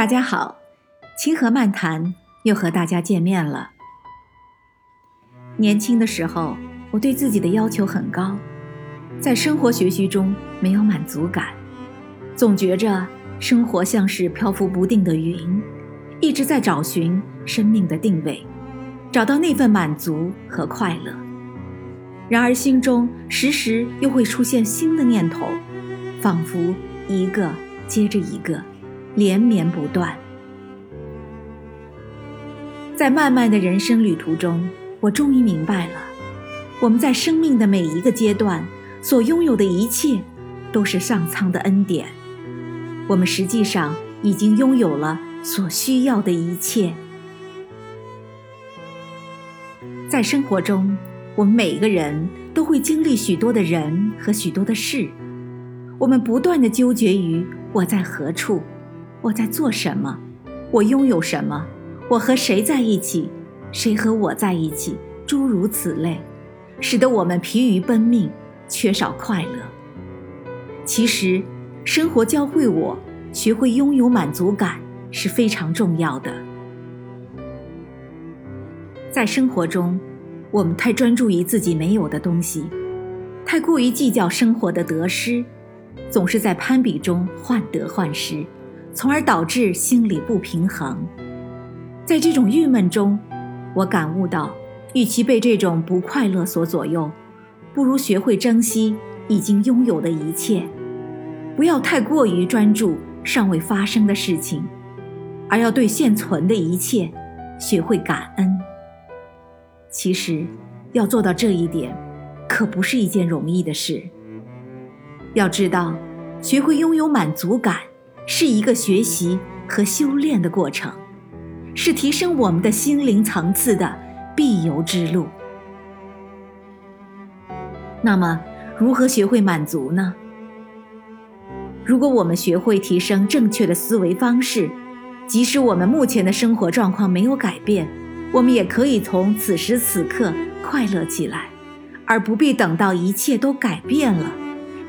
大家好，清河漫谈又和大家见面了。年轻的时候，我对自己的要求很高，在生活学习中没有满足感，总觉着生活像是漂浮不定的云，一直在找寻生命的定位，找到那份满足和快乐。然而心中时时又会出现新的念头，仿佛一个接着一个。连绵不断，在漫漫的人生旅途中，我终于明白了，我们在生命的每一个阶段所拥有的一切，都是上苍的恩典。我们实际上已经拥有了所需要的一切。在生活中，我们每个人都会经历许多的人和许多的事，我们不断的纠结于我在何处。我在做什么？我拥有什么？我和谁在一起？谁和我在一起？诸如此类，使得我们疲于奔命，缺少快乐。其实，生活教会我，学会拥有满足感是非常重要的。在生活中，我们太专注于自己没有的东西，太过于计较生活的得失，总是在攀比中患得患失。从而导致心理不平衡，在这种郁闷中，我感悟到，与其被这种不快乐所左右，不如学会珍惜已经拥有的一切，不要太过于专注尚未发生的事情，而要对现存的一切学会感恩。其实，要做到这一点，可不是一件容易的事。要知道，学会拥有满足感。是一个学习和修炼的过程，是提升我们的心灵层次的必由之路。那么，如何学会满足呢？如果我们学会提升正确的思维方式，即使我们目前的生活状况没有改变，我们也可以从此时此刻快乐起来，而不必等到一切都改变了。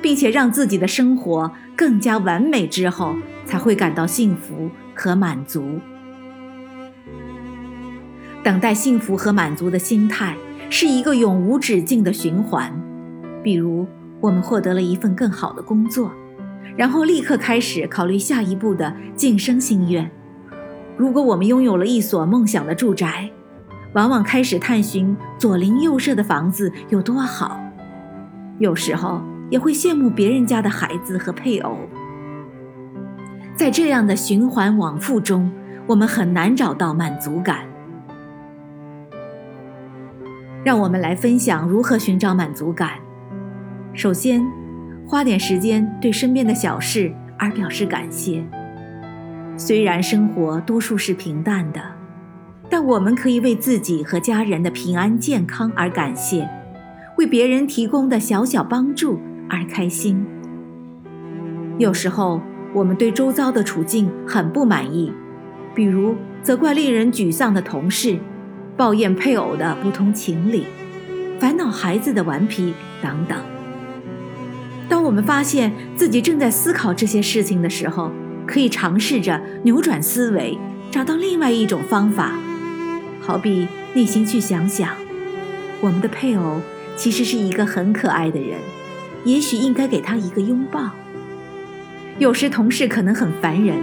并且让自己的生活更加完美之后，才会感到幸福和满足。等待幸福和满足的心态是一个永无止境的循环。比如，我们获得了一份更好的工作，然后立刻开始考虑下一步的晋升心愿。如果我们拥有了一所梦想的住宅，往往开始探寻左邻右舍的房子有多好。有时候。也会羡慕别人家的孩子和配偶，在这样的循环往复中，我们很难找到满足感。让我们来分享如何寻找满足感。首先，花点时间对身边的小事而表示感谢。虽然生活多数是平淡的，但我们可以为自己和家人的平安健康而感谢，为别人提供的小小帮助。而开心。有时候，我们对周遭的处境很不满意，比如责怪令人沮丧的同事，抱怨配偶的不通情理，烦恼孩子的顽皮等等。当我们发现自己正在思考这些事情的时候，可以尝试着扭转思维，找到另外一种方法。好比内心去想想，我们的配偶其实是一个很可爱的人。也许应该给他一个拥抱。有时同事可能很烦人，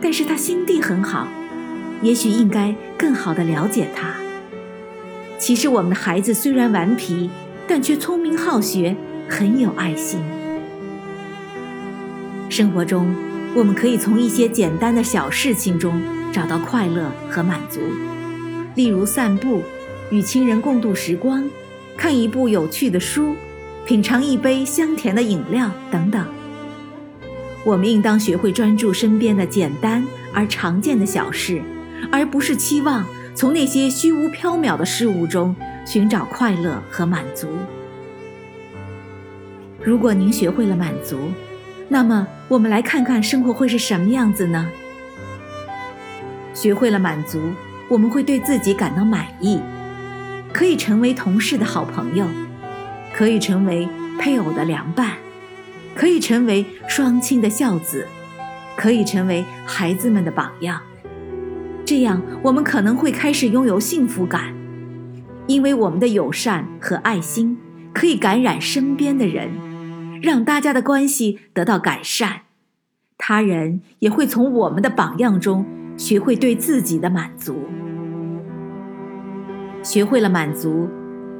但是他心地很好，也许应该更好的了解他。其实我们的孩子虽然顽皮，但却聪明好学，很有爱心。生活中，我们可以从一些简单的小事情中找到快乐和满足，例如散步，与亲人共度时光，看一部有趣的书。品尝一杯香甜的饮料等等，我们应当学会专注身边的简单而常见的小事，而不是期望从那些虚无缥缈的事物中寻找快乐和满足。如果您学会了满足，那么我们来看看生活会是什么样子呢？学会了满足，我们会对自己感到满意，可以成为同事的好朋友。可以成为配偶的良伴，可以成为双亲的孝子，可以成为孩子们的榜样。这样，我们可能会开始拥有幸福感，因为我们的友善和爱心可以感染身边的人，让大家的关系得到改善。他人也会从我们的榜样中学会对自己的满足。学会了满足，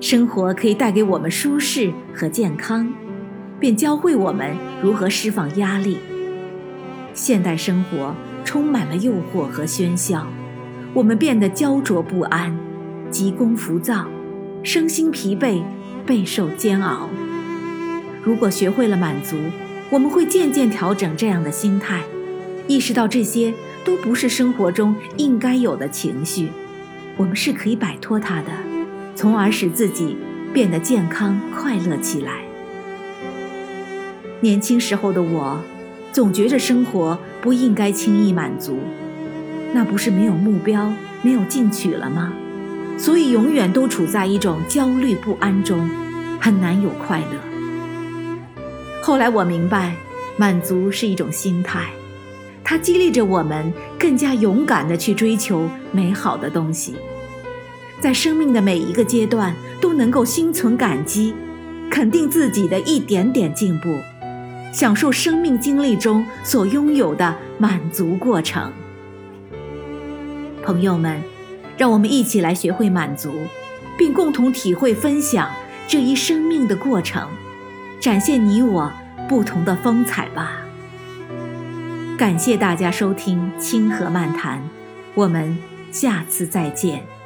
生活可以带给我们舒适和健康，便教会我们如何释放压力。现代生活充满了诱惑和喧嚣，我们变得焦灼不安、急功浮躁、身心疲惫、备受煎熬。如果学会了满足，我们会渐渐调整这样的心态，意识到这些都不是生活中应该有的情绪。我们是可以摆脱它的，从而使自己变得健康快乐起来。年轻时候的我，总觉着生活不应该轻易满足，那不是没有目标、没有进取了吗？所以永远都处在一种焦虑不安中，很难有快乐。后来我明白，满足是一种心态，它激励着我们更加勇敢地去追求美好的东西。在生命的每一个阶段都能够心存感激，肯定自己的一点点进步，享受生命经历中所拥有的满足过程。朋友们，让我们一起来学会满足，并共同体会分享这一生命的过程，展现你我不同的风采吧。感谢大家收听清河漫谈，我们下次再见。